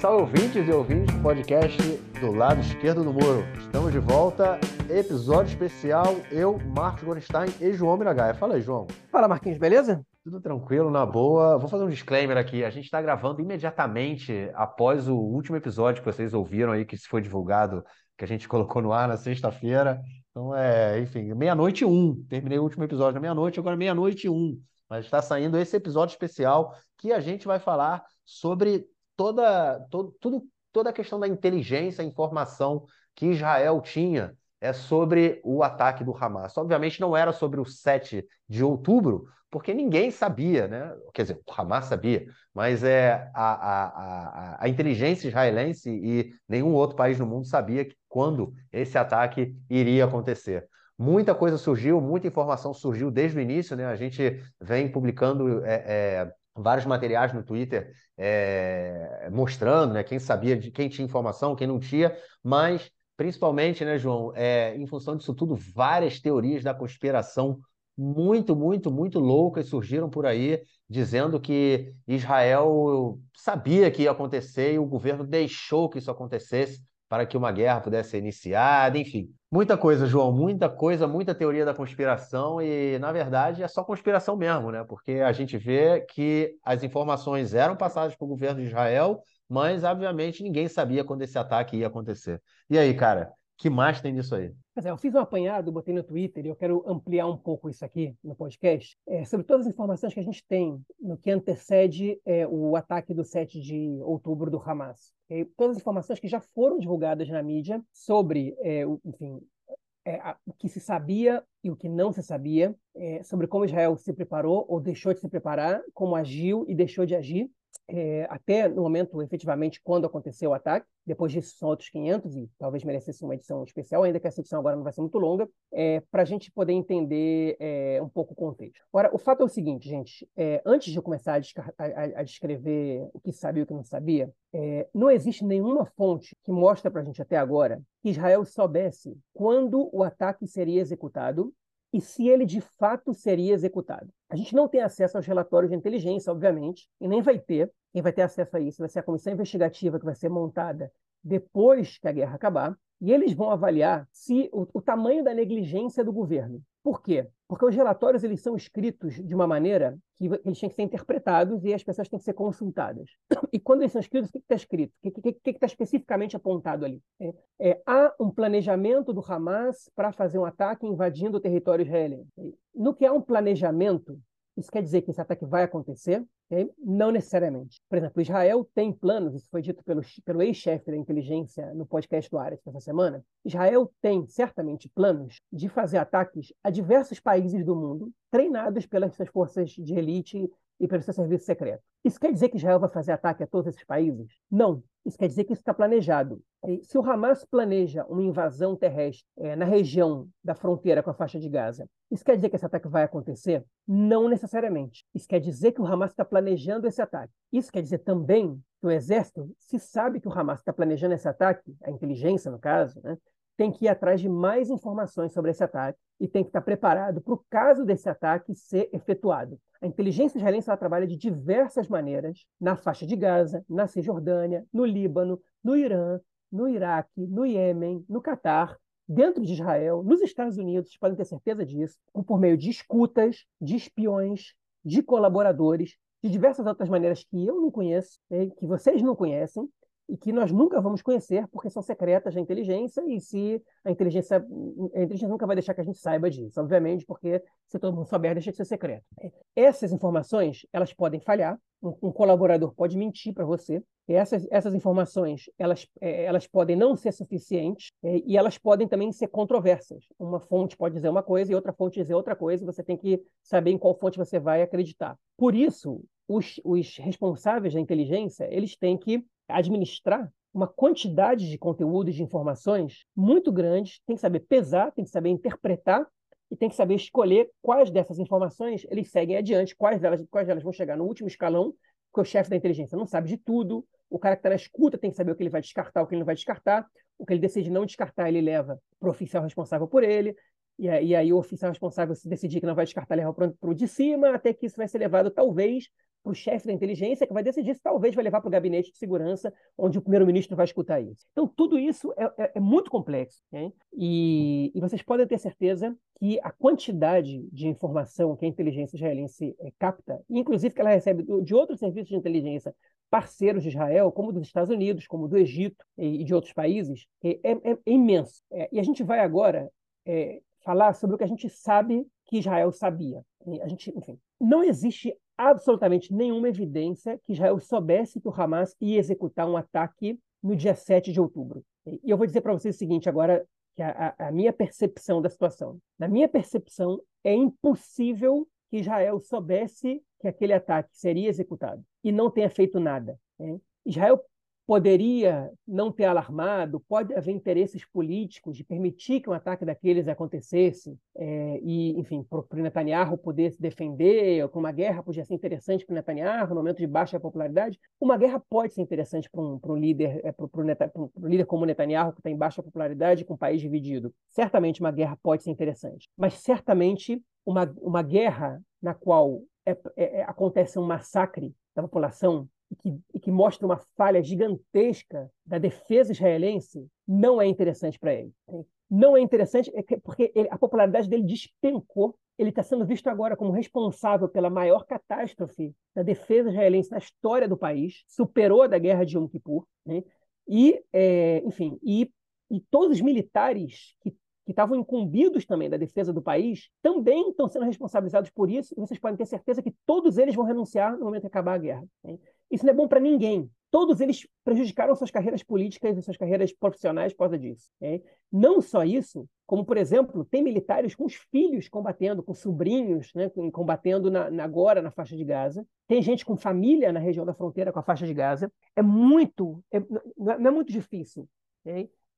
salve ouvintes e ouvintes do podcast do lado esquerdo do muro. Estamos de volta, episódio especial, eu, Marcos Gorenstein e João Miragaia. Fala aí, João. Fala, Marquinhos, beleza? Tudo tranquilo, na boa. Vou fazer um disclaimer aqui. A gente está gravando imediatamente após o último episódio que vocês ouviram aí, que foi divulgado, que a gente colocou no ar na sexta-feira. Então, é, enfim, meia-noite e um. Terminei o último episódio na meia-noite, agora meia-noite e um. Mas está saindo esse episódio especial que a gente vai falar sobre toda, todo, tudo, toda a questão da inteligência, informação que Israel tinha é sobre o ataque do Hamas. Obviamente não era sobre o 7 de outubro, porque ninguém sabia, né? Quer dizer, o Hamas sabia, mas é a, a, a, a inteligência israelense e nenhum outro país no mundo sabia quando esse ataque iria acontecer. Muita coisa surgiu, muita informação surgiu desde o início, né? A gente vem publicando é, é, vários materiais no Twitter é, mostrando, né? Quem sabia, de quem tinha informação, quem não tinha, mas principalmente, né, João, é, em função disso tudo, várias teorias da conspiração muito, muito, muito loucas surgiram por aí, dizendo que Israel sabia que ia acontecer e o governo deixou que isso acontecesse para que uma guerra pudesse ser iniciada, enfim. Muita coisa, João, muita coisa, muita teoria da conspiração e, na verdade, é só conspiração mesmo, né? Porque a gente vê que as informações eram passadas para o governo de Israel, mas, obviamente, ninguém sabia quando esse ataque ia acontecer. E aí, cara, que mais tem disso aí? É, eu fiz um apanhado, botei no Twitter e eu quero ampliar um pouco isso aqui no podcast, é, sobre todas as informações que a gente tem no que antecede é, o ataque do 7 de outubro do Hamas. É, todas as informações que já foram divulgadas na mídia sobre, é, o, enfim, é, a, o que se sabia e o que não se sabia, é, sobre como Israel se preparou ou deixou de se preparar, como agiu e deixou de agir, é, até no momento, efetivamente, quando aconteceu o ataque. Depois disso, são outros 500, e talvez merecesse uma edição especial, ainda que essa edição agora não vai ser muito longa, é, para a gente poder entender é, um pouco o contexto. Agora, o fato é o seguinte, gente: é, antes de eu começar a, a, a, descrever o que sabia e o que não sabia, é, não existe nenhuma fonte que mostra para a gente até agora que Israel soubesse quando o ataque seria executado e se ele de fato seria executado. A gente não tem acesso aos relatórios de inteligência, obviamente, e nem vai ter. Quem vai ter acesso a isso vai ser a comissão investigativa que vai ser montada depois que a guerra acabar, e eles vão avaliar se o, o tamanho da negligência do governo. Por quê? Porque os relatórios eles são escritos de uma maneira que eles têm que ser interpretados e as pessoas têm que ser consultadas. E quando eles são escritos, o que está escrito? O que está especificamente apontado ali? É, é, há um planejamento do Hamas para fazer um ataque invadindo o território israelense. No que há um planejamento, isso quer dizer que esse ataque vai acontecer? Okay? Não necessariamente. Por exemplo, Israel tem planos, isso foi dito pelo, pelo ex-chefe da inteligência no podcast do Ares essa semana. Israel tem certamente planos de fazer ataques a diversos países do mundo, treinados pelas suas forças de elite e pelo seu serviço secreto. Isso quer dizer que Israel vai fazer ataque a todos esses países? Não. Isso quer dizer que isso está planejado. E se o Hamas planeja uma invasão terrestre é, na região da fronteira com a faixa de Gaza, isso quer dizer que esse ataque vai acontecer? Não necessariamente. Isso quer dizer que o Hamas está planejando esse ataque. Isso quer dizer também que o exército, se sabe que o Hamas está planejando esse ataque, a inteligência, no caso, né, tem que ir atrás de mais informações sobre esse ataque e tem que estar preparado para o caso desse ataque ser efetuado. A inteligência israelense trabalha de diversas maneiras na faixa de Gaza, na Cisjordânia, no Líbano, no Irã, no Iraque, no Iêmen, no Catar, dentro de Israel, nos Estados Unidos, podem ter certeza disso, por meio de escutas, de espiões, de colaboradores, de diversas outras maneiras que eu não conheço, que vocês não conhecem, e que nós nunca vamos conhecer porque são secretas da inteligência e se a inteligência a inteligência nunca vai deixar que a gente saiba disso, obviamente, porque se todo mundo souber deixa de ser secreto. Essas informações elas podem falhar, um, um colaborador pode mentir para você. Essas, essas informações elas, é, elas podem não ser suficientes é, e elas podem também ser controversas. Uma fonte pode dizer uma coisa e outra fonte dizer outra coisa. E você tem que saber em qual fonte você vai acreditar. Por isso, os, os responsáveis da inteligência eles têm que administrar uma quantidade de conteúdo e de informações muito grandes, tem que saber pesar, tem que saber interpretar e tem que saber escolher quais dessas informações eles seguem adiante, quais delas, quais delas vão chegar no último escalão, porque o chefe da inteligência não sabe de tudo, o cara que está na escuta tem que saber o que ele vai descartar, o que ele não vai descartar, o que ele decide não descartar, ele leva para o oficial responsável por ele, e aí, e aí, o oficial responsável se decidir que não vai descartar, leva para o de cima, até que isso vai ser levado, talvez, para o chefe da inteligência, que vai decidir se talvez vai levar para o gabinete de segurança, onde o primeiro-ministro vai escutar isso. Então, tudo isso é, é, é muito complexo. Né? E, e, vocês podem ter certeza que a quantidade de informação que a inteligência israelense é, capta, inclusive que ela recebe de outros serviços de inteligência parceiros de Israel, como dos Estados Unidos, como do Egito e, de outros países, é, é, é imenso. É, e a gente vai agora falar sobre o que a gente sabe que Israel sabia. A gente, enfim, não existe absolutamente nenhuma evidência que Israel soubesse que o Hamas ia executar um ataque no dia 7 de outubro. E eu vou dizer para vocês o seguinte agora, que a, a, minha percepção da situação. Na minha percepção, é impossível que Israel soubesse que aquele ataque seria executado e não tenha feito nada. Né? Israel poderia não ter alarmado, pode haver interesses políticos de permitir que um ataque daqueles acontecesse, é, e, enfim, para o Netanyahu poder se defender, ou uma guerra podia ser interessante para o Netanyahu, no momento de baixa popularidade. Uma guerra pode ser interessante para um, um, líder, é, para um líder como Netanyahu, que está em baixa popularidade, com o país dividido. Certamente uma guerra pode ser interessante, mas certamente uma, uma guerra na qual é, é, é acontece um massacre da população e que, e que mostra uma falha gigantesca da defesa israelense, não é interessante para ele. Não é interessante é porque ele, a popularidade dele despencou. Ele está sendo visto agora como responsável pela maior catástrofe da defesa israelense na história do país, superou a da guerra de Yom Kippur. Né? E, é, enfim, e, e todos os militares que que estavam incumbidos também da defesa do país, também estão sendo responsabilizados por isso, e vocês podem ter certeza que todos eles vão renunciar no momento que acabar a guerra. Né? Isso não é bom para ninguém. Todos eles prejudicaram suas carreiras políticas e suas carreiras profissionais por causa disso. Okay? Não só isso, como, por exemplo, tem militares com os filhos combatendo, com sobrinhos né, combatendo na, na, agora na faixa de Gaza. Tem gente com família na região da fronteira com a faixa de Gaza. É muito, é, não é muito difícil.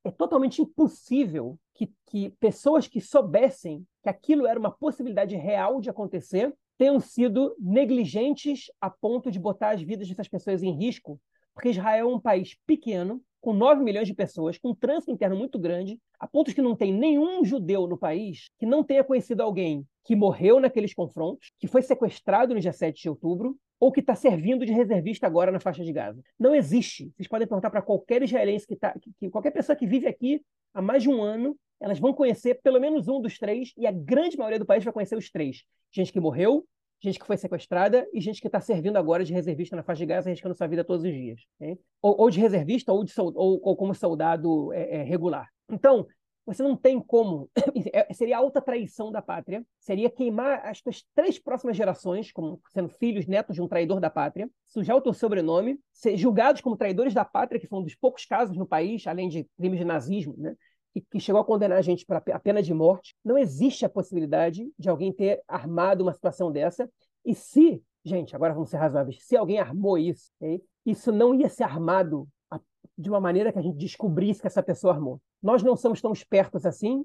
É totalmente impossível que, que pessoas que soubessem que aquilo era uma possibilidade real de acontecer tenham sido negligentes a ponto de botar as vidas dessas pessoas em risco, porque Israel é um país pequeno, com 9 milhões de pessoas, com um trânsito interno muito grande, a ponto que não tem nenhum judeu no país que não tenha conhecido alguém que morreu naqueles confrontos, que foi sequestrado no dia 7 de outubro, ou que está servindo de reservista agora na faixa de Gaza. Não existe. Vocês podem perguntar para qualquer israelense que está, que, qualquer pessoa que vive aqui há mais de um ano, elas vão conhecer pelo menos um dos três, e a grande maioria do país vai conhecer os três. Gente que morreu, gente que foi sequestrada e gente que está servindo agora de reservista na faixa de Gaza, arriscando sua vida todos os dias. Ou, ou, de reservista ou, de, ou, ou como soldado é, é, regular. Então, você não tem como. É, seria alta traição da pátria, seria queimar as suas três próximas gerações, como sendo filhos, netos de um traidor da pátria, sujar o teu sobrenome, ser julgados como traidores da pátria, que foi um dos poucos casos no país, além de crimes de nazismo, né? que, chegou a condenar a gente para a pena de morte. Não existe a possibilidade de alguém ter armado uma situação dessa. E se, gente, agora vamos ser razoáveis, se alguém armou isso, okay? isso não ia ser armado de uma maneira que a gente descobrisse que essa pessoa armou. Nós não somos tão espertos assim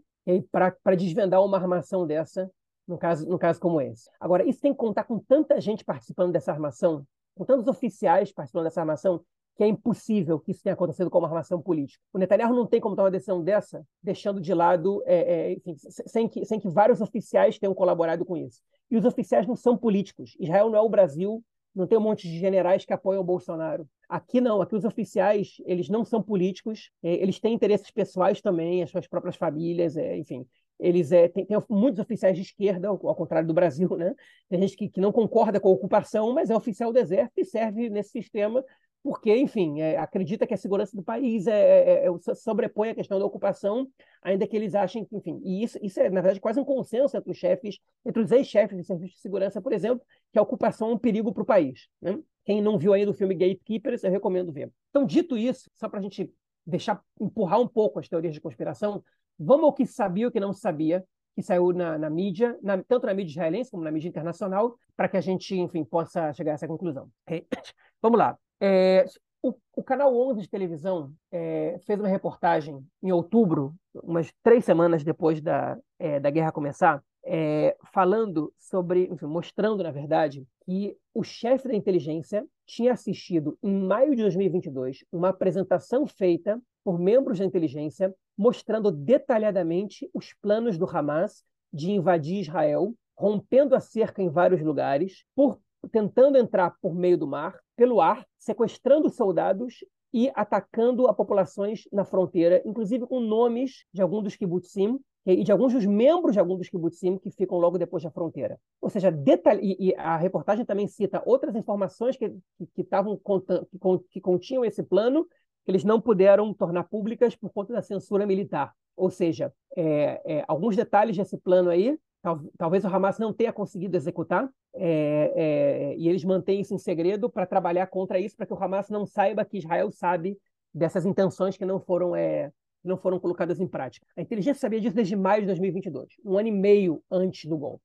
para desvendar uma armação dessa, no caso, no caso como esse. Agora, isso tem que contar com tanta gente participando dessa armação, com tantos oficiais participando dessa armação, que é impossível que isso tenha acontecido com uma armação política. O Netanyahu não tem como tomar uma decisão dessa, deixando de lado, é, é, enfim, sem, que, sem que vários oficiais tenham colaborado com isso. E os oficiais não são políticos. Israel não é o Brasil, não tem um monte de generais que apoiam o Bolsonaro. Aqui não, aqui os oficiais, eles não são políticos, é, eles têm interesses pessoais também, as suas próprias famílias, é, enfim. Eles é, tem, tem, muitos oficiais de esquerda, ao, ao contrário do Brasil, né? Tem gente que, que não concorda com a ocupação, mas é oficial do exército e serve nesse sistema porque, enfim, é, acredita que a segurança do país é, é, é, é sobrepõe a questão da ocupação, ainda que eles achem que, enfim, e isso, isso é, na verdade, quase um consenso entre os chefes, entre os ex-chefes de serviço de segurança, por exemplo, que a ocupação é um perigo para o país. Né? Quem não viu ainda o filme Gatekeepers, eu recomendo ver. Então, dito isso, só para a gente deixar, empurrar um pouco as teorias de conspiração, vamos ao que sabia e o que não sabia, que saiu na, na mídia, na, tanto na mídia israelense como na mídia internacional, para que a gente, enfim, possa chegar a essa conclusão. Okay? Vamos lá. É, o, o, Canal 11 de televisão é, fez uma reportagem em outubro, umas três semanas depois da, é, da guerra começar, é, falando sobre, enfim, mostrando, na verdade, que o chefe da inteligência tinha assistido, em maio de 2022, uma apresentação feita por membros da inteligência mostrando detalhadamente os planos do Hamas de invadir Israel, rompendo a cerca em vários lugares, por tentando entrar por meio do mar, pelo ar, sequestrando soldados e atacando a populações na fronteira, inclusive com nomes de alguns dos kibbutzim e de alguns dos membros de alguns dos kibbutzim que ficam logo depois da fronteira. Ou seja, detalhe, e, a reportagem também cita outras informações que, que, estavam que, que continham esse plano que eles não puderam tornar públicas por conta da censura militar. Ou seja, é, é, alguns detalhes desse plano aí, tal, talvez o Hamas não tenha conseguido executar, é, é e eles mantêm isso em segredo para trabalhar contra isso, para que o Hamas não saiba que Israel sabe dessas intenções que não foram é, não foram colocadas em prática. A inteligência sabia disso desde maio de 2022, um ano e meio antes do golpe,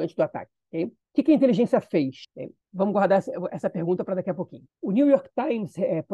antes do ataque. Okay? O que a inteligência fez? Vamos guardar essa pergunta para daqui a pouquinho. O New York Times é, é,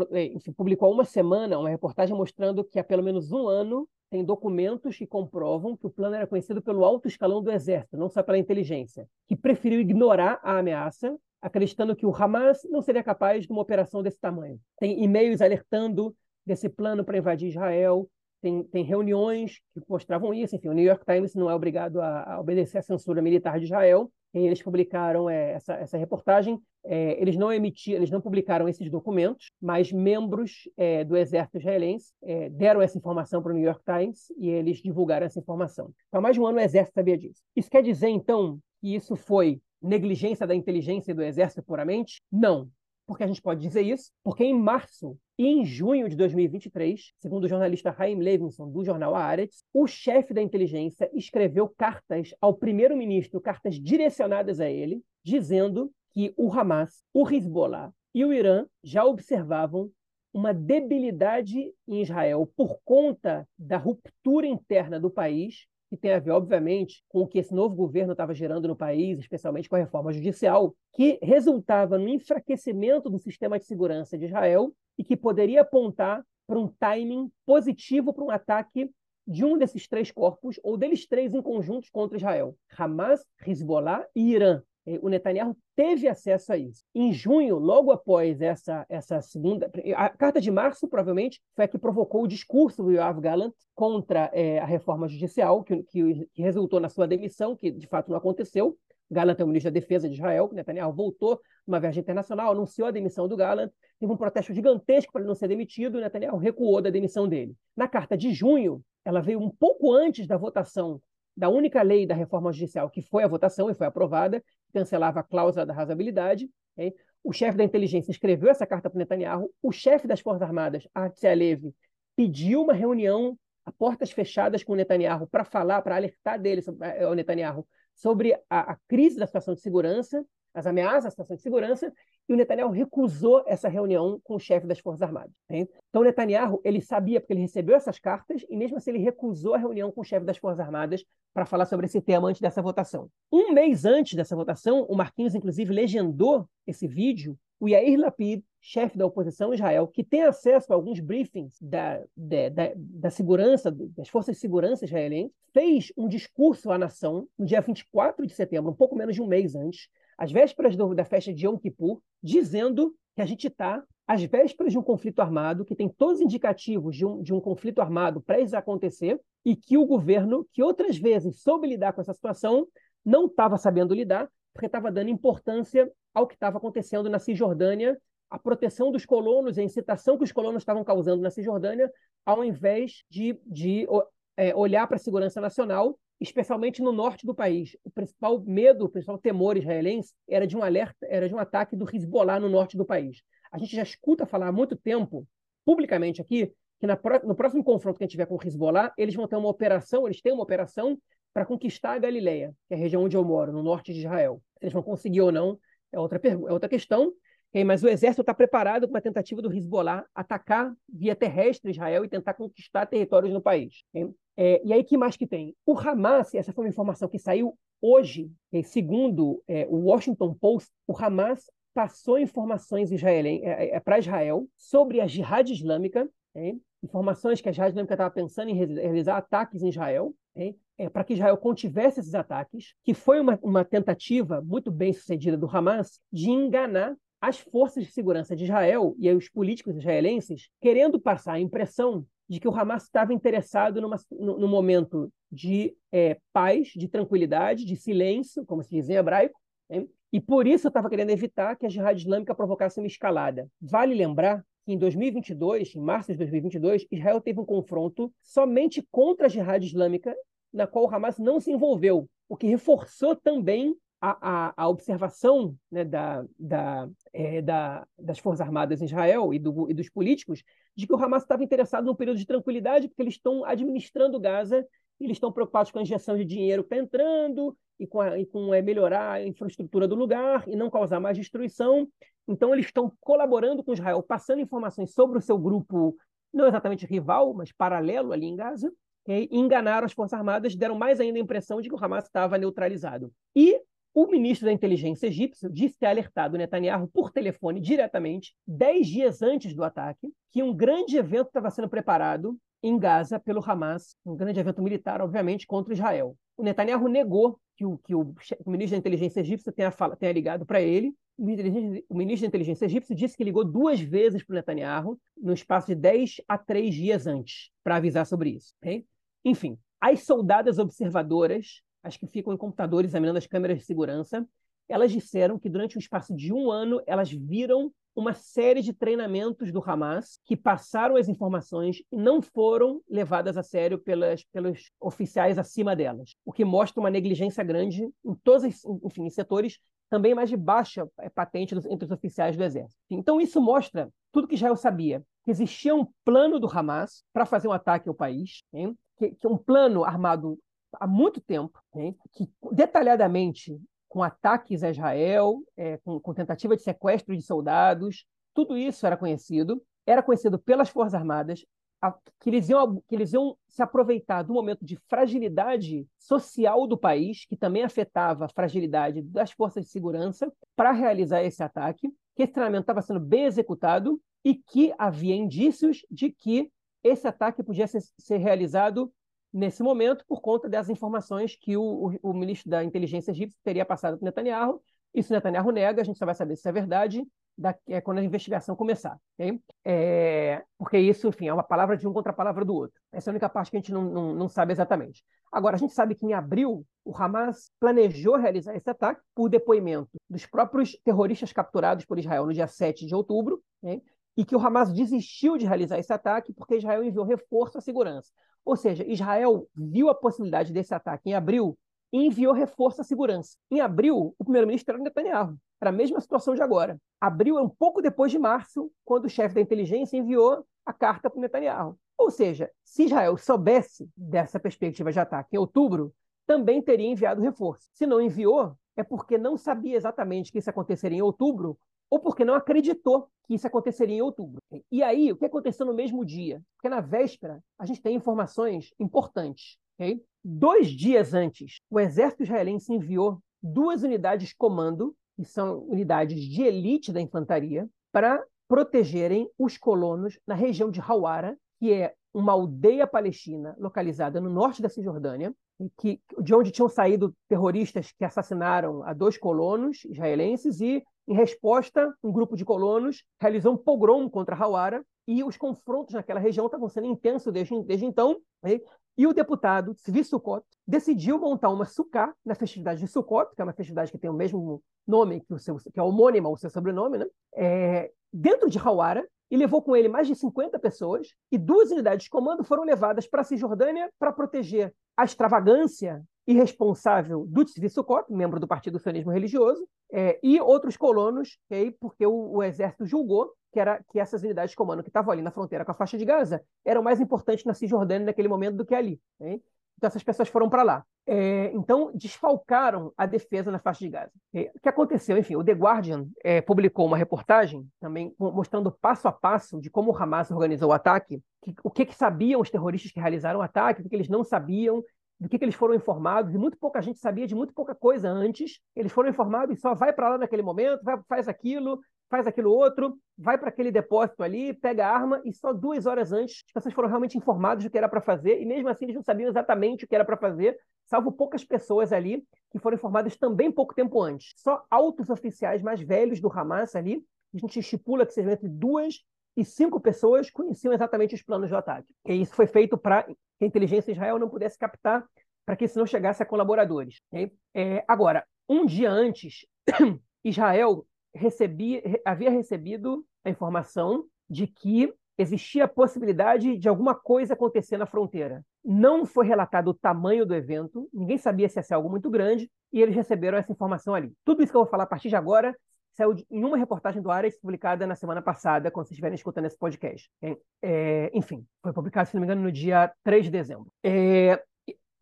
publicou há uma semana uma reportagem mostrando que há pelo menos um ano tem documentos que comprovam que o plano era conhecido pelo alto escalão do exército, não só pela inteligência, que preferiu ignorar a ameaça, acreditando que o Hamas não seria capaz de uma operação desse tamanho. Tem e-mails alertando desse plano para invadir Israel, tem, tem, reuniões que mostravam isso. Enfim, o New York Times não é obrigado a, a obedecer à censura militar de Israel. Eles publicaram é, essa, essa reportagem. É, eles não emitiram, eles não publicaram esses documentos, mas membros é, do exército israelense é, deram essa informação para o New York Times e eles divulgaram essa informação. Há mais de um ano o exército sabia disso. Isso quer dizer, então, que isso foi negligência da inteligência do exército puramente? Não. Porque a gente pode dizer isso? Porque em março e em junho de 2023, segundo o jornalista Chaim Levinson, do jornal Haaretz, o chefe da inteligência escreveu cartas ao primeiro-ministro, cartas direcionadas a ele, dizendo que o Hamas, o Hezbollah e o Irã já observavam uma debilidade em Israel por conta da ruptura interna do país que tem a ver, obviamente, com o que esse novo governo estava gerando no país, especialmente com a reforma judicial, que resultava no enfraquecimento do sistema de segurança de Israel e que poderia apontar para um timing positivo para um ataque de um desses três corpos, ou deles três em conjuntos contra Israel: Hamas, Hezbollah e Irã. O Netanyahu teve acesso a isso. Em junho, logo após essa, essa segunda. A carta de março, provavelmente, foi a que provocou o discurso do Yoav Gallant contra é, a reforma judicial, que, que, que, resultou na sua demissão, que de fato não aconteceu. Gallant é o ministro da Defesa de Israel. Netanyahu voltou numa viagem internacional, anunciou a demissão do Gallant. Teve um protesto gigantesco para ele não ser demitido. Netanyahu recuou da demissão dele. Na carta de junho, ela veio um pouco antes da votação da única lei da reforma judicial que foi a votação e foi aprovada, cancelava a cláusula da razoabilidade. Okay? O chefe da inteligência escreveu essa carta para Netanyahu. O chefe das Forças Armadas, Artsy Alevi, pediu uma reunião a portas fechadas com o Netanyahu para falar, para alertar dele, eh, o Netanyahu, sobre a, a, crise da situação de segurança, as ameaças à situação de segurança, e o Netanyahu recusou essa reunião com o chefe das Forças Armadas. Né? Então, o Netanyahu ele sabia, porque ele recebeu essas cartas, e mesmo assim ele recusou a reunião com o chefe das Forças Armadas para falar sobre esse tema antes dessa votação. Um mês antes dessa votação, o Marquinhos, inclusive, legendou esse vídeo. O Yair Lapid, chefe da oposição Israel, que tem acesso a alguns briefings da, da, da, da segurança, das forças de segurança israelenses, fez um discurso à nação no dia 24 de setembro, um pouco menos de um mês antes, às vésperas do, da festa de Yom Kippur, dizendo que a gente está às vésperas de um conflito armado, que tem todos os indicativos de um, de um conflito armado prestes a acontecer, e que o governo, que outras vezes soube lidar com essa situação, não estava sabendo lidar, porque estava dando importância ao que estava acontecendo na Cisjordânia, a proteção dos colonos, a incitação que os colonos estavam causando na Cisjordânia, ao invés de, de é, olhar para a segurança nacional especialmente no norte do país. O principal medo, o principal temor israelense era de um alerta, era de um ataque do Hezbollah no norte do país. A gente já escuta falar há muito tempo, publicamente aqui, que no próximo confronto que a gente tiver com o Hezbollah, eles vão ter uma operação, eles têm uma operação para conquistar a Galileia, que é a região onde eu moro, no norte de Israel. Eles vão conseguir ou não é outra, é outra questão, mas o exército está preparado com a tentativa do Hezbollah atacar via terrestre Israel e tentar conquistar territórios no país. É, e aí, que mais que tem? O Hamas, essa foi uma informação que saiu hoje, segundo é, o Washington Post, o Hamas passou informações é, é, para Israel sobre a Jihad Islâmica, informações que a Jihad Islâmica estava pensando em realizar ataques em Israel, é, para que Israel contivesse esses ataques, que foi uma, uma tentativa muito bem sucedida do Hamas de enganar as forças de segurança de Israel e os políticos israelenses, querendo passar a impressão de que o Hamas estava interessado numa, num momento de é, paz, de tranquilidade, de silêncio, como se diz em hebraico, né? E por isso estava querendo evitar que a Jihad Islâmica provocasse uma escalada. Vale lembrar que em 2022, em março de 2022, Israel teve um confronto somente contra a Jihad Islâmica, na qual o Hamas não se envolveu, o que reforçou também a, a, a observação né, da, da, é, da, das Forças Armadas em Israel e, do, e dos políticos de que o Hamas estava interessado num período de tranquilidade, porque eles estão administrando Gaza, eles estão preocupados com a injeção de dinheiro que está entrando e com, a, e com é, melhorar a infraestrutura do lugar e não causar mais destruição. Então, eles estão colaborando com Israel, passando informações sobre o seu grupo, não exatamente rival, mas paralelo ali em Gaza, enganaram as Forças Armadas, deram mais ainda a impressão de que o Hamas estava neutralizado. E o ministro da inteligência egípcio disse ter alertado Netanyahu por telefone diretamente, dez dias antes do ataque, que um grande evento estava sendo preparado em Gaza pelo Hamas, um grande evento militar, obviamente, contra Israel. O Netanyahu negou que o, que o, o ministro da inteligência egípcia tenha, fala, tenha ligado para ele. O ministro da inteligência egípcio disse que ligou duas vezes para o Netanyahu, no espaço de 10 a 3 dias antes, para avisar sobre isso. Okay? Enfim, as soldadas observadoras as que ficam em computadores examinando as câmeras de segurança, elas disseram que durante um espaço de um ano elas viram uma série de treinamentos do Hamas que passaram as informações e não foram levadas a sério pelas, pelos oficiais acima delas, o que mostra uma negligência grande em todos, enfim, em setores também mais de baixa é, patente entre os oficiais do exército. Então isso mostra tudo que Israel sabia, que existia um plano do Hamas para fazer um ataque ao país, hein? que, que um plano armado há muito tempo, né, que detalhadamente com ataques a Israel, é, com, com, tentativa de sequestro de soldados, tudo isso era conhecido, era conhecido pelas Forças Armadas, a, que, eles iam, que eles iam se aproveitar do momento de fragilidade social do país, que também afetava a fragilidade das forças de segurança, para realizar esse ataque, que esse treinamento estava sendo bem executado e que havia indícios de que esse ataque podia ser, ser realizado nesse momento por conta das informações que o, o, o ministro da inteligência egípcio teria passado para Netanyahu. Isso Netanyahu nega, a gente só vai saber se é verdade da, é, quando a investigação começar. Okay? É, porque isso, enfim, é uma palavra de um contra a palavra do outro. Essa é a única parte que a gente não, não, não sabe exatamente. Agora, a gente sabe que em abril o Hamas planejou realizar esse ataque por depoimento dos próprios terroristas capturados por Israel no dia 7 de outubro, okay? E que o Hamas desistiu de realizar esse ataque porque Israel enviou reforço à segurança. Ou seja, Israel viu a possibilidade desse ataque em abril e enviou reforço à segurança. Em abril, o primeiro-ministro era Netanyahu. Era a mesma situação de agora. Abril é um pouco depois de março, quando o chefe da inteligência enviou a carta para Netanyahu. Ou seja, se Israel soubesse dessa perspectiva de ataque em outubro, também teria enviado reforço. Se não enviou, é porque não sabia exatamente que isso aconteceria em outubro ou porque não acreditou que isso aconteceria em outubro. E aí, o que aconteceu no mesmo dia? Porque na véspera, a gente tem informações importantes. Okay? Dois dias antes, o exército israelense enviou duas unidades comando, que são unidades de elite da infantaria, para protegerem os colonos na região de Hawara, que é uma aldeia palestina localizada no norte da Cisjordânia, que, de onde tinham saído terroristas que assassinaram a dois colonos israelenses e em resposta, um grupo de colonos realizou um pogrom contra Hawara e os confrontos naquela região estavam sendo intensos desde, desde então. Né? E o deputado Tzvi Sukkot decidiu montar uma sukkah na festividade de Sukkot, que é uma festividade que tem o mesmo nome que o seu, que é homônima o seu sobrenome, né? É, dentro de Hawara, e levou com ele mais de 50 pessoas, e duas unidades de comando foram levadas para a Cisjordânia para proteger a extravagância irresponsável do Tzvi Sukkot, membro do Partido Sionismo Religioso, é, e outros colonos, okay, porque o, o, exército julgou que, era, que essas unidades de comando que estavam ali na fronteira com a faixa de Gaza eram mais importantes na Cisjordânia naquele momento do que ali. Okay? Então essas pessoas foram para lá. É, então desfalcaram a defesa na faixa de Gaza. Okay? O que aconteceu? Enfim, o The Guardian é, publicou uma reportagem também mostrando passo a passo de como o Hamas organizou o ataque, que, o que, que sabiam os terroristas que realizaram o ataque, o que, que eles não sabiam, do que, que, eles foram informados, e muito pouca gente sabia de muito pouca coisa antes. Eles foram informados e só vai para lá naquele momento, vai, faz aquilo, faz aquilo outro, vai para aquele depósito ali, pega a arma, e só duas horas antes as pessoas foram realmente informadas do que era para fazer, e mesmo assim eles não sabiam exatamente o que era para fazer, salvo poucas pessoas ali que foram informadas também pouco tempo antes. Só altos oficiais mais velhos do Hamas ali, a gente estipula que sejam entre duas e cinco pessoas conheciam exatamente os planos do ataque. E isso foi feito para que a inteligência de Israel não pudesse captar, para que isso não chegasse a colaboradores. Okay? É, agora, um dia antes, Israel havia recebido a informação de que existia a possibilidade de alguma coisa acontecer na fronteira. Não foi relatado o tamanho do evento, ninguém sabia se ia ser algo muito grande, e eles receberam essa informação ali. Tudo isso que eu vou falar a partir de agora saiu em uma reportagem do Ares publicada na semana passada, quando vocês estiverem escutando esse podcast. É, enfim, foi publicado, se não me engano, no dia 3 de dezembro. É,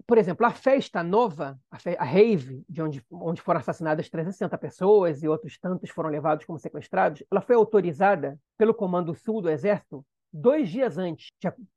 por exemplo, a festa nova, a, fe a rave, de onde, onde foram assassinadas 360 pessoas e outros tantos foram levados como sequestrados, ela foi autorizada pelo Comando Sul do Exército dois dias antes,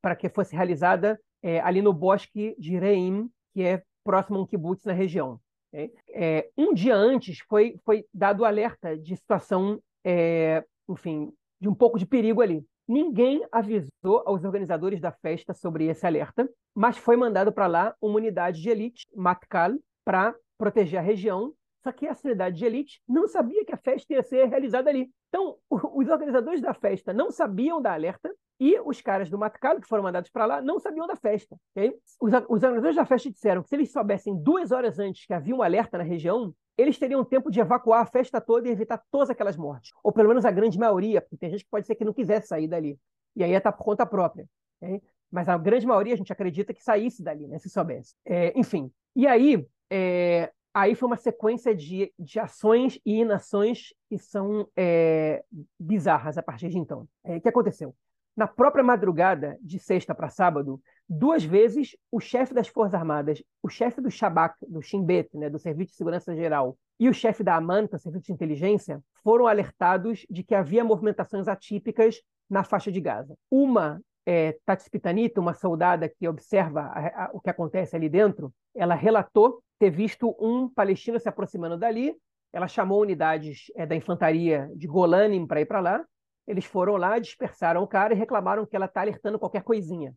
para que fosse realizada é, ali no bosque de Reim, que é próximo a um kibbutz na região. É, um dia antes foi, foi dado alerta de situação, é, enfim, de um pouco de perigo ali. Ninguém avisou aos organizadores da festa sobre esse alerta, mas foi mandado para lá uma unidade de elite, Matkal, para proteger a região. Só que essa unidade de elite não sabia que a festa ia ser realizada ali. Então, os organizadores da festa não sabiam da alerta e os caras do Matkal, que foram mandados para lá, não sabiam da festa. Okay? Os, os organizadores da festa disseram que se eles soubessem duas horas antes que havia um alerta na região, eles teriam tempo de evacuar a festa toda e evitar todas aquelas mortes. Ou pelo menos a grande maioria, porque tem gente que pode ser que não quisesse sair dali. E aí ia estar por conta própria. Okay? Mas a grande maioria a gente acredita que saísse dali, né, se soubesse. É, enfim. E aí, é, aí foi uma sequência de, de ações e inações que são é, bizarras a partir de então. É, o que aconteceu? Na própria madrugada de sexta para sábado, duas vezes o chefe das Forças Armadas, o chefe do Shabak, do Shin Bet, né, do Serviço de Segurança Geral, e o chefe da AMAN, o Serviço de Inteligência, foram alertados de que havia movimentações atípicas na faixa de Gaza. Uma é, Tati Spitanita, uma soldada que observa a, a, o que acontece ali dentro, ela relatou ter visto um palestino se aproximando dali. Ela chamou unidades é, da infantaria de Golanim para ir para lá eles foram lá, dispersaram o cara e reclamaram que ela está alertando qualquer coisinha.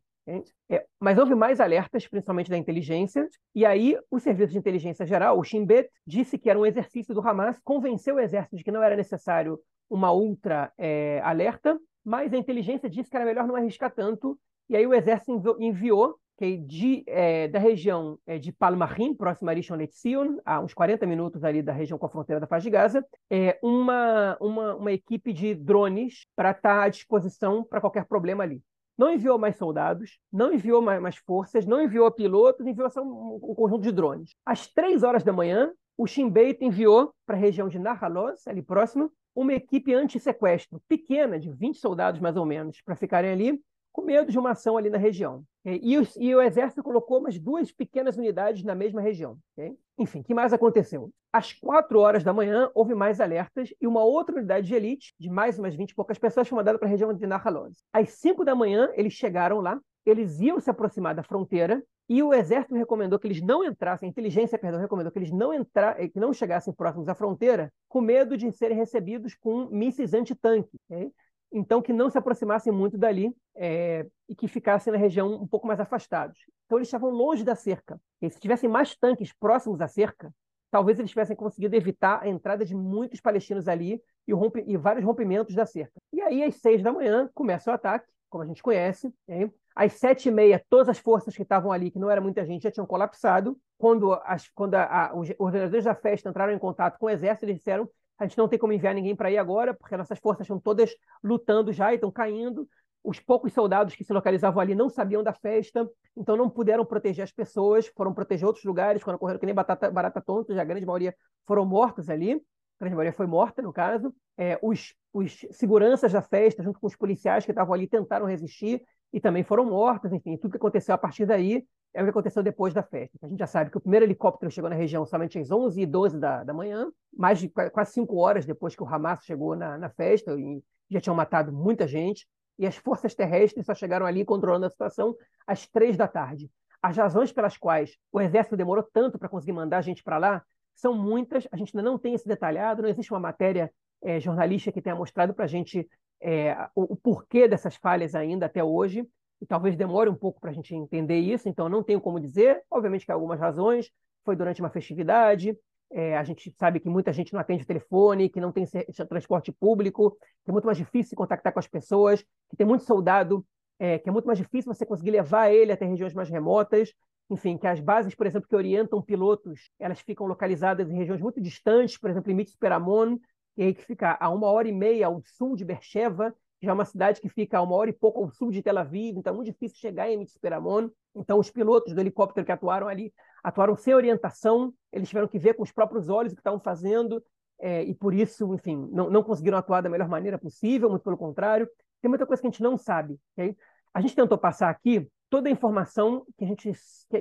É, mas houve mais alertas, principalmente da inteligência, e aí o Serviço de Inteligência Geral, o Shin Bet, disse que era um exercício do Hamas, convenceu o exército de que não era necessário uma ultra é, alerta, mas a inteligência disse que era melhor não arriscar tanto, e aí o exército enviou que de, é, da região é, de Palmahim, próximo a Rishon LeZion, a uns 40 minutos ali da região com a fronteira da faixa de Gaza, é, uma, uma, uma equipe de drones para estar tá à disposição para qualquer problema ali. Não enviou mais soldados, não enviou mais, mais forças, não enviou pilotos, enviou só um, um conjunto de drones. Às três horas da manhã, o Shin enviou para a região de Nahaloz, ali próximo, uma equipe anti-sequestro, pequena, de 20 soldados mais ou menos, para ficarem ali com medo de uma ação ali na região. E, o, e o Exército colocou umas duas pequenas unidades na mesma região. Okay? Enfim, o que mais aconteceu? Às quatro horas da manhã, houve mais alertas e uma outra unidade de elite, de mais umas 20 e poucas pessoas, foi mandada para a região de Nahaloz. Às cinco da manhã, eles chegaram lá, eles iam se aproximar da fronteira e o exército recomendou que eles não entrassem, a inteligência, perdão, recomendou que eles não entrar, que não chegassem próximos à fronteira, com medo de serem recebidos com mísseis antitanque. Okay? Então que não se aproximassem muito dali é, e que ficassem na região um pouco mais afastados. Então eles estavam longe da cerca. E se tivessem mais tanques próximos à cerca, talvez eles tivessem conseguido evitar a entrada de muitos palestinos ali e, rompe, e vários rompimentos da cerca. E aí, às seis da manhã, começa o ataque, como a gente conhece. Às sete e meia, todas as forças que estavam ali, que não era muita gente, já tinham colapsado. Quando, as, quando a, a, os organizadores da festa entraram em contato com o exército, eles disseram a gente não tem como enviar ninguém para ir agora, porque nossas forças estão todas lutando já e estão caindo. Os poucos soldados que se localizavam ali não sabiam da festa, então não puderam proteger as pessoas, foram proteger outros lugares, quando correram que nem batata, barata tonta, já a grande maioria foram mortos ali, a grande maioria foi morta, no caso. É, os, os seguranças da festa, junto com os policiais que estavam ali, tentaram resistir e também foram mortos, enfim, tudo que aconteceu a partir daí é o que aconteceu depois da festa. A gente já sabe que o primeiro helicóptero chegou na região somente às 11 e 12 da, da manhã, mais de quase cinco horas depois que o Hamas chegou na, na festa e já tinham matado muita gente. E as forças terrestres só chegaram ali controlando a situação às três da tarde. As razões pelas quais o exército demorou tanto para conseguir mandar a gente para lá são muitas. A gente ainda não tem esse detalhado, não existe uma matéria é, jornalística que tenha mostrado para a gente é, o, o porquê dessas falhas ainda até hoje e talvez demore um pouco para a gente entender isso, então não tenho como dizer. Obviamente que há algumas razões, foi durante uma festividade, é, a gente sabe que muita gente não atende o telefone, que não tem transporte público, que é muito mais difícil contactar com as pessoas, que tem muito soldado, é, que é muito mais difícil você conseguir levar ele até regiões mais remotas. enfim, que as bases, por exemplo, que orientam pilotos, elas ficam localizadas em regiões muito distantes, por exemplo, em Mitzperamon, e aí que fica a uma hora e meia ao sul de Beersheba, já é uma cidade que fica a uma hora e pouco ao sul de Tel Aviv, então é muito difícil chegar em Mitzperamon. Então, os pilotos do helicóptero que atuaram ali atuaram sem orientação, eles tiveram que ver com os próprios olhos o que estavam fazendo, é, e por isso, enfim, não, não conseguiram atuar da melhor maneira possível, muito pelo contrário. Tem muita coisa que a gente não sabe. Okay? A gente tentou passar aqui toda a informação que, a gente,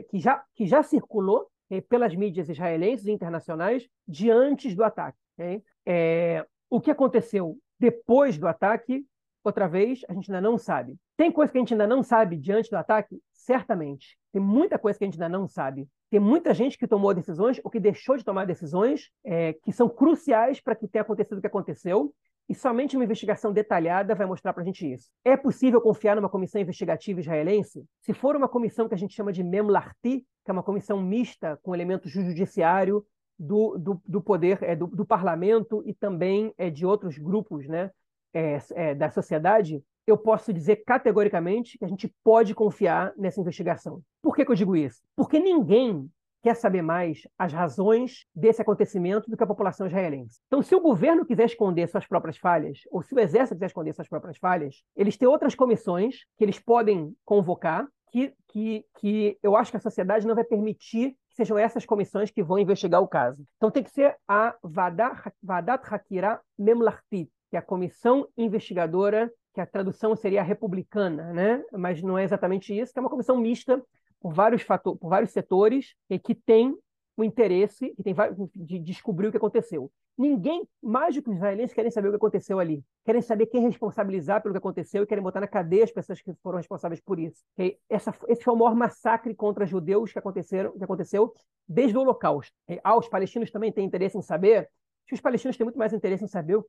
que, já, que já circulou okay, pelas mídias israelenses e internacionais de antes do ataque. Okay? É, o que aconteceu depois do ataque, outra vez, a gente ainda não sabe. Tem coisa que a gente ainda não sabe diante do ataque? Certamente. Tem muita coisa que a gente ainda não sabe. Tem muita gente que tomou decisões ou que deixou de tomar decisões é, que são cruciais para que tenha acontecido o que aconteceu. E somente uma investigação detalhada vai mostrar para a gente isso. É possível confiar numa comissão investigativa israelense? Se for uma comissão que a gente chama de Memlarti, que é uma comissão mista com elementos judiciário, do, do, do poder, é, do, do, parlamento e também é, de outros grupos né, é, é, da sociedade, eu posso dizer categoricamente que a gente pode confiar nessa investigação. Por que, que eu digo isso? Porque ninguém quer saber mais as razões desse acontecimento do que a população israelense. Então, se o governo quiser esconder suas próprias falhas, ou se o exército quiser esconder suas próprias falhas, eles têm outras comissões que eles podem convocar, que, que, que eu acho que a sociedade não vai permitir que sejam essas comissões que vão investigar o caso. Então, tem que ser a Vadat, Hakira Memlartit, que é a comissão investigadora que a tradução seria republicana, né? mas não é exatamente isso, que é uma comissão mista por vários, fatores, por vários setores e que tem o interesse que tem de descobrir o que aconteceu. Ninguém, mais do que os israelenses, querem saber o que aconteceu ali. Querem saber quem responsabilizar pelo que aconteceu e querem botar na cadeia as pessoas que foram responsáveis por isso. Essa, esse foi o maior massacre contra judeus que, aconteceram, que aconteceu desde o Holocausto. Ah, os palestinos também têm interesse em saber. Os palestinos têm muito mais interesse em saber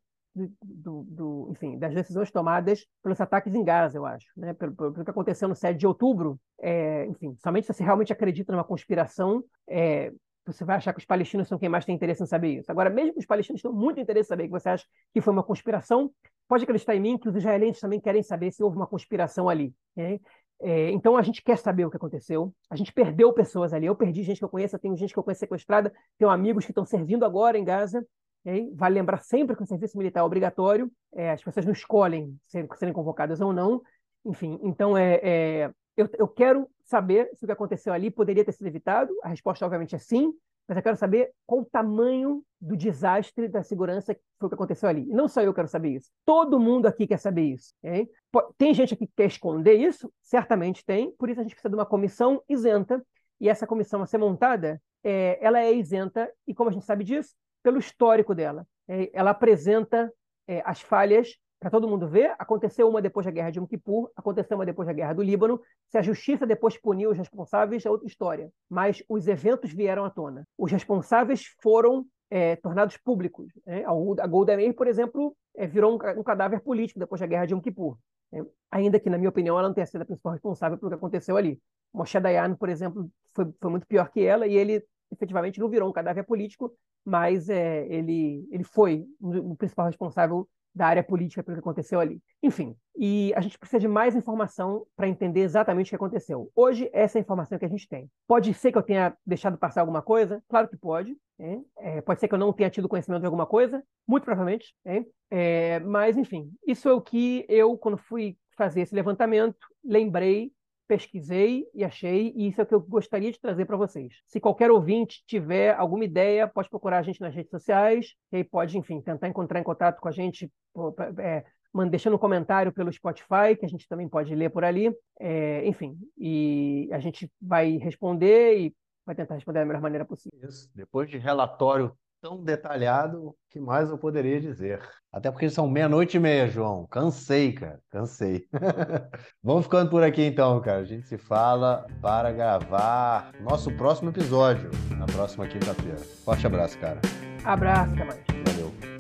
do, do, enfim, das decisões tomadas pelos ataques em Gaza, eu acho, né? pelo, pelo, que aconteceu no 7 de outubro. É, enfim, somente se você realmente acredita numa conspiração, é, você vai achar que os palestinos são quem mais tem interesse em saber isso. Agora, mesmo que os palestinos tenham muito interesse em saber que você acha que foi uma conspiração, pode acreditar em mim que os israelenses também querem saber se houve uma conspiração ali. Né? É, então a gente quer saber o que aconteceu. A gente perdeu pessoas ali. Eu perdi gente que eu conheço, tenho gente que eu conheço sequestrada, tenho amigos que estão servindo agora em Gaza. Vale lembrar sempre que o serviço militar é obrigatório, é, as pessoas não escolhem serem, serem convocadas ou não. Enfim, então é, é eu, eu, quero saber se o que aconteceu ali poderia ter sido evitado. A resposta, obviamente, é sim, mas eu quero saber qual o tamanho do desastre da segurança que foi o que aconteceu ali. E não só eu quero saber isso. Todo mundo aqui quer saber isso. Tem gente aqui que quer esconder isso? Certamente tem. Por isso a gente precisa de uma comissão isenta. E essa comissão a ser montada, é, ela é isenta. E como a gente sabe disso? Pelo histórico dela. É, ela apresenta é, as falhas para todo mundo ver. Aconteceu uma depois da guerra de Yom Kippur, aconteceu uma depois da guerra do Líbano. Se a justiça depois puniu os responsáveis, é outra história. Mas os eventos vieram à tona. Os responsáveis foram é, tornados públicos. Né? A Golda Meir, por exemplo, é, virou um, um, cadáver político depois da guerra de Yom Kippur. Né? Ainda que, na minha opinião, ela não tenha sido a principal responsável pelo que aconteceu ali. Moshe Dayan, por exemplo, foi, foi muito pior que ela e ele efetivamente não virou um cadáver político, mas é, ele, ele foi o principal responsável da área política pelo que aconteceu ali. Enfim, e a gente precisa de mais informação para entender exatamente o que aconteceu. Hoje, essa é a informação que a gente tem. Pode ser que eu tenha deixado passar alguma coisa? Claro que pode. É, é, pode ser que eu não tenha tido conhecimento de alguma coisa? Muito provavelmente. É, é mas, enfim, isso é o que eu, quando fui fazer esse levantamento, lembrei pesquisei e achei, e isso é o que eu gostaria de trazer para vocês. Se qualquer ouvinte tiver alguma ideia, pode procurar a gente nas redes sociais, e aí pode, enfim, tentar encontrar em contato com a gente, é, deixando um comentário pelo Spotify, que a gente também pode ler por ali. É, enfim, e a gente vai responder e vai tentar responder da melhor maneira possível. Isso. Depois de relatório tão detalhado, o que mais eu poderia dizer? Até porque são meia-noite e meia, João. Cansei, cara. Cansei. Vamos ficando por aqui então, cara. A gente se fala para gravar nosso próximo episódio na próxima quinta-feira. Forte abraço, cara. Abraço, até mais. Valeu.